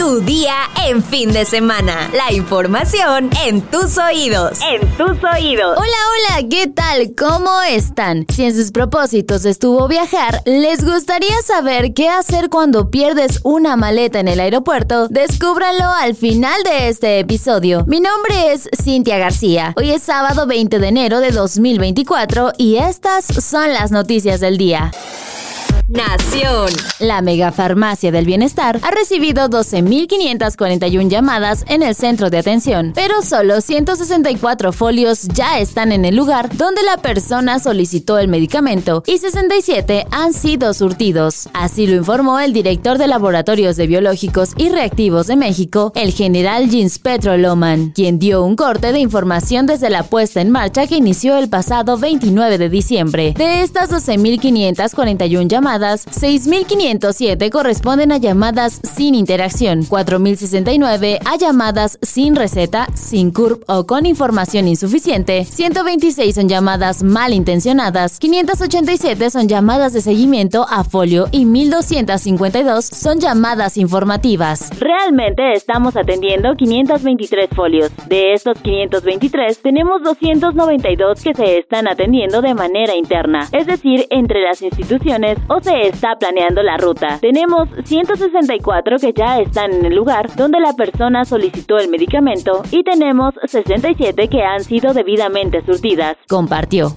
Tu día en fin de semana. La información en tus oídos. En tus oídos. Hola, hola, ¿qué tal? ¿Cómo están? Si en sus propósitos estuvo viajar, ¿les gustaría saber qué hacer cuando pierdes una maleta en el aeropuerto? Descúbranlo al final de este episodio. Mi nombre es Cintia García. Hoy es sábado 20 de enero de 2024 y estas son las noticias del día. Nación. La megafarmacia del bienestar ha recibido 12.541 llamadas en el centro de atención, pero solo 164 folios ya están en el lugar donde la persona solicitó el medicamento y 67 han sido surtidos. Así lo informó el director de Laboratorios de Biológicos y Reactivos de México, el general Jens Petro Loman, quien dio un corte de información desde la puesta en marcha que inició el pasado 29 de diciembre. De estas 12.541 llamadas, 6.507 corresponden a llamadas sin interacción, 4.069 a llamadas sin receta, sin CURP o con información insuficiente, 126 son llamadas malintencionadas, 587 son llamadas de seguimiento a folio y 1.252 son llamadas informativas. Realmente estamos atendiendo 523 folios. De estos 523, tenemos 292 que se están atendiendo de manera interna, es decir, entre las instituciones o está planeando la ruta. Tenemos 164 que ya están en el lugar donde la persona solicitó el medicamento y tenemos 67 que han sido debidamente surtidas. Compartió.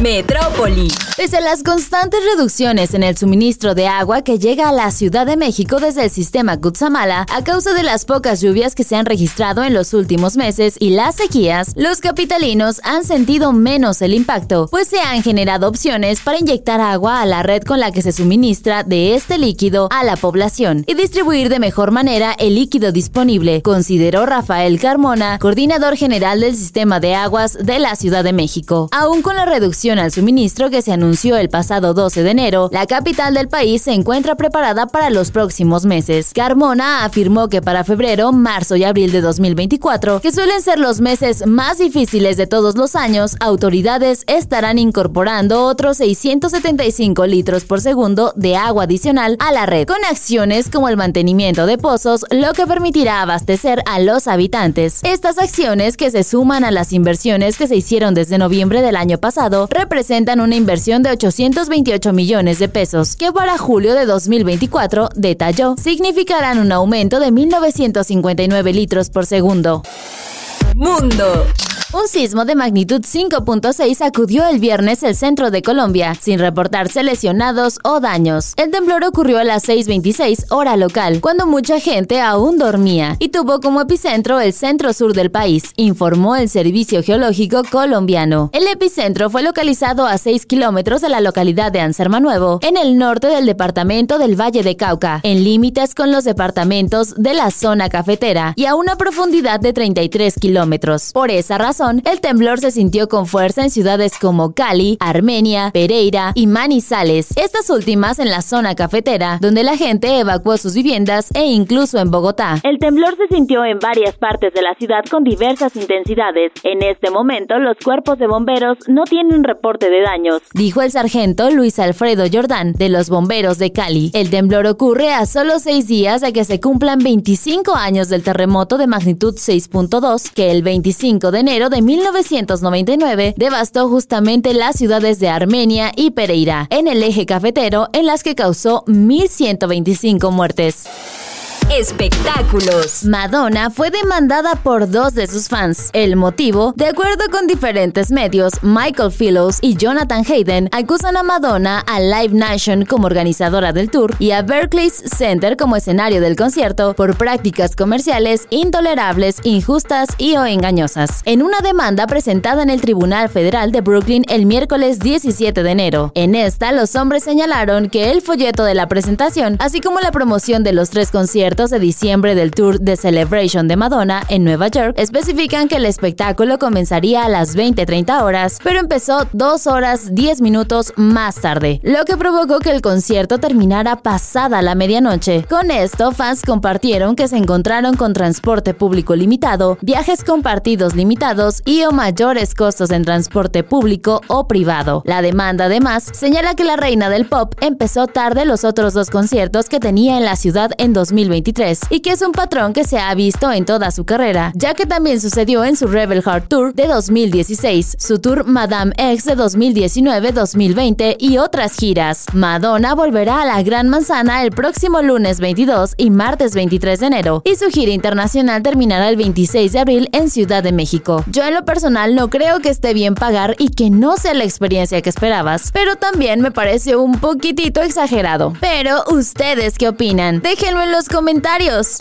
Metrópoli. Pese a las constantes reducciones en el suministro de agua que llega a la Ciudad de México desde el sistema Cutzamala a causa de las pocas lluvias que se han registrado en los últimos meses y las sequías, los capitalinos han sentido menos el impacto, pues se han generado opciones para inyectar agua a la red con la que se suministra de este líquido a la población y distribuir de mejor manera el líquido disponible, consideró Rafael Carmona, coordinador general del sistema de aguas de la Ciudad de México. Aún con la reducción al suministro que se anunció el pasado 12 de enero, la capital del país se encuentra preparada para los próximos meses. Carmona afirmó que para febrero, marzo y abril de 2024, que suelen ser los meses más difíciles de todos los años, autoridades estarán incorporando otros 675 litros por segundo de agua adicional a la red, con acciones como el mantenimiento de pozos, lo que permitirá abastecer a los habitantes. Estas acciones que se suman a las inversiones que se hicieron desde noviembre del año pasado representan una inversión de 828 millones de pesos, que para julio de 2024, detalló, significarán un aumento de 1.959 litros por segundo. Mundo. Un sismo de magnitud 5.6 sacudió el viernes el centro de Colombia, sin reportarse lesionados o daños. El temblor ocurrió a las 6.26 hora local, cuando mucha gente aún dormía, y tuvo como epicentro el centro sur del país, informó el Servicio Geológico colombiano. El epicentro fue localizado a 6 kilómetros de la localidad de Anserma Nuevo, en el norte del departamento del Valle de Cauca, en límites con los departamentos de la zona cafetera, y a una profundidad de 33 kilómetros. Por esa razón, el temblor se sintió con fuerza en ciudades como Cali, Armenia, Pereira y Manizales, estas últimas en la zona cafetera, donde la gente evacuó sus viviendas e incluso en Bogotá. El temblor se sintió en varias partes de la ciudad con diversas intensidades. En este momento, los cuerpos de bomberos no tienen reporte de daños, dijo el sargento Luis Alfredo Jordán de los bomberos de Cali. El temblor ocurre a solo seis días de que se cumplan 25 años del terremoto de magnitud 6.2 que el 25 de enero de 1999 devastó justamente las ciudades de Armenia y Pereira, en el eje cafetero, en las que causó 1.125 muertes. Espectáculos. Madonna fue demandada por dos de sus fans. El motivo, de acuerdo con diferentes medios, Michael Phillips y Jonathan Hayden acusan a Madonna, a Live Nation como organizadora del tour y a Berkeley Center como escenario del concierto por prácticas comerciales intolerables, injustas y o engañosas. En una demanda presentada en el Tribunal Federal de Brooklyn el miércoles 17 de enero. En esta, los hombres señalaron que el folleto de la presentación, así como la promoción de los tres conciertos de diciembre del tour de Celebration de Madonna en Nueva York especifican que el espectáculo comenzaría a las 20:30 horas, pero empezó 2 horas 10 minutos más tarde, lo que provocó que el concierto terminara pasada la medianoche. Con esto, fans compartieron que se encontraron con transporte público limitado, viajes compartidos limitados y o mayores costos en transporte público o privado. La demanda además señala que la reina del pop empezó tarde los otros dos conciertos que tenía en la ciudad en 2021 2023 y que es un patrón que se ha visto en toda su carrera, ya que también sucedió en su Rebel Heart Tour de 2016, su tour Madame X de 2019-2020 y otras giras. Madonna volverá a la Gran Manzana el próximo lunes 22 y martes 23 de enero y su gira internacional terminará el 26 de abril en Ciudad de México. Yo en lo personal no creo que esté bien pagar y que no sea la experiencia que esperabas, pero también me parece un poquitito exagerado. Pero, ¿ustedes qué opinan? Déjenlo en los comentarios comentarios.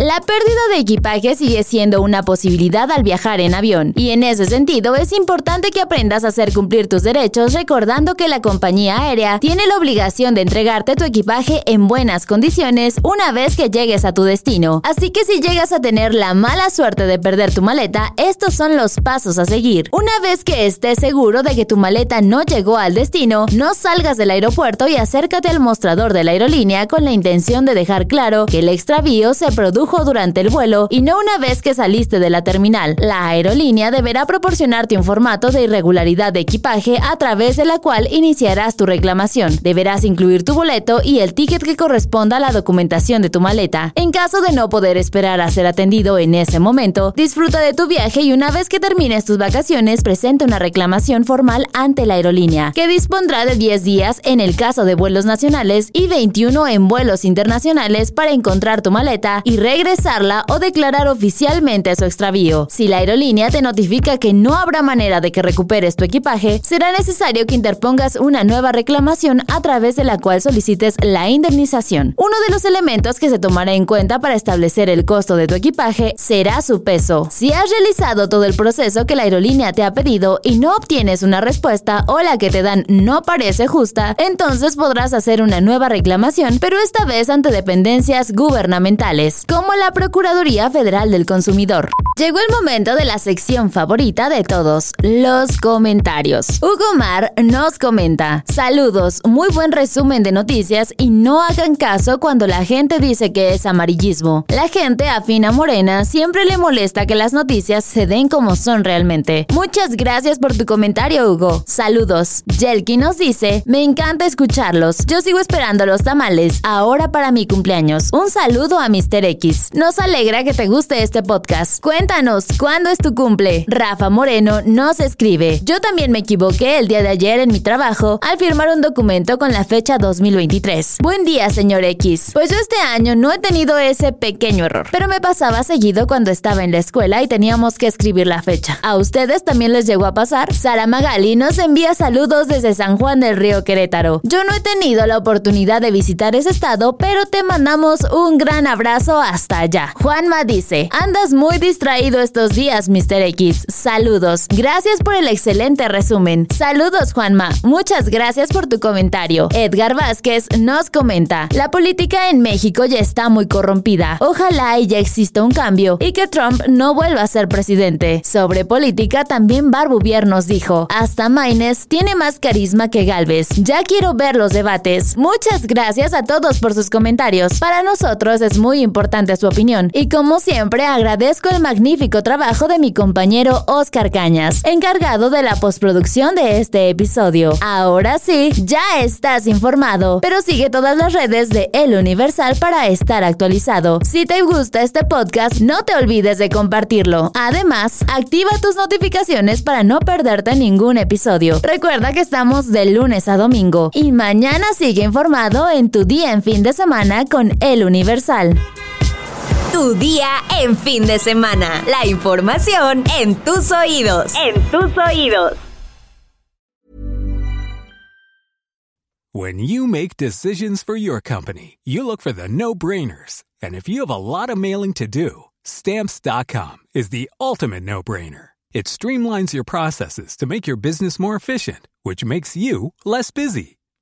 La pérdida de equipaje sigue siendo una posibilidad al viajar en avión, y en ese sentido es importante que aprendas a hacer cumplir tus derechos recordando que la compañía aérea tiene la obligación de entregarte tu equipaje en buenas condiciones una vez que llegues a tu destino. Así que si llegas a tener la mala suerte de perder tu maleta, estos son los pasos a seguir. Una vez que estés seguro de que tu maleta no llegó al destino, no salgas del aeropuerto y acércate al mostrador de la aerolínea con la intención de dejar claro que el extravío se produjo durante el vuelo y no una vez que saliste de la terminal. La aerolínea deberá proporcionarte un formato de irregularidad de equipaje a través de la cual iniciarás tu reclamación. Deberás incluir tu boleto y el ticket que corresponda a la documentación de tu maleta. En caso de no poder esperar a ser atendido en ese momento, disfruta de tu viaje y una vez que termines tus vacaciones, presenta una reclamación formal ante la aerolínea, que dispondrá de 10 días en el caso de vuelos nacionales y 21 en vuelos internacionales para encontrar tu maleta y regresar regresarla o declarar oficialmente su extravío. Si la aerolínea te notifica que no habrá manera de que recuperes tu equipaje, será necesario que interpongas una nueva reclamación a través de la cual solicites la indemnización. Uno de los elementos que se tomará en cuenta para establecer el costo de tu equipaje será su peso. Si has realizado todo el proceso que la aerolínea te ha pedido y no obtienes una respuesta o la que te dan no parece justa, entonces podrás hacer una nueva reclamación, pero esta vez ante dependencias gubernamentales, como la Procuraduría Federal del Consumidor. Llegó el momento de la sección favorita de todos, los comentarios. Hugo Mar nos comenta, saludos, muy buen resumen de noticias y no hagan caso cuando la gente dice que es amarillismo. La gente afina morena siempre le molesta que las noticias se den como son realmente. Muchas gracias por tu comentario, Hugo. Saludos. Jelki nos dice, me encanta escucharlos. Yo sigo esperando los tamales, ahora para mi cumpleaños. Un saludo a Mr. X. Nos alegra que te guste este podcast. Cuéntanos, ¿cuándo es tu cumple? Rafa Moreno nos escribe. Yo también me equivoqué el día de ayer en mi trabajo al firmar un documento con la fecha 2023. Buen día, señor X. Pues yo este año no he tenido ese pequeño error, pero me pasaba seguido cuando estaba en la escuela y teníamos que escribir la fecha. ¿A ustedes también les llegó a pasar? Sara Magali nos envía saludos desde San Juan del Río Querétaro. Yo no he tenido la oportunidad de visitar ese estado, pero te mandamos un gran abrazo hasta allá. Juanma dice, andas muy distraído estos días, Mr. X. Saludos. Gracias por el excelente resumen. Saludos, Juanma. Muchas gracias por tu comentario. Edgar Vázquez nos comenta, la política en México ya está muy corrompida. Ojalá y ya exista un cambio y que Trump no vuelva a ser presidente. Sobre política también Barbuvier nos dijo, hasta Maines tiene más carisma que Galvez. Ya quiero ver los debates. Muchas gracias a todos por sus comentarios. Para nosotros es muy importante su opinión. Y como siempre, agradezco el magnífico trabajo de mi compañero Oscar Cañas, encargado de la postproducción de este episodio. Ahora sí, ya estás informado, pero sigue todas las redes de El Universal para estar actualizado. Si te gusta este podcast, no te olvides de compartirlo. Además, activa tus notificaciones para no perderte ningún episodio. Recuerda que estamos de lunes a domingo y mañana sigue informado en tu día en fin de semana con El Universal. Tu día en fin de semana. La información en tus oídos. En tus oídos. When you make decisions for your company, you look for the no-brainers. And if you have a lot of mailing to do, stamps.com is the ultimate no-brainer. It streamlines your processes to make your business more efficient, which makes you less busy.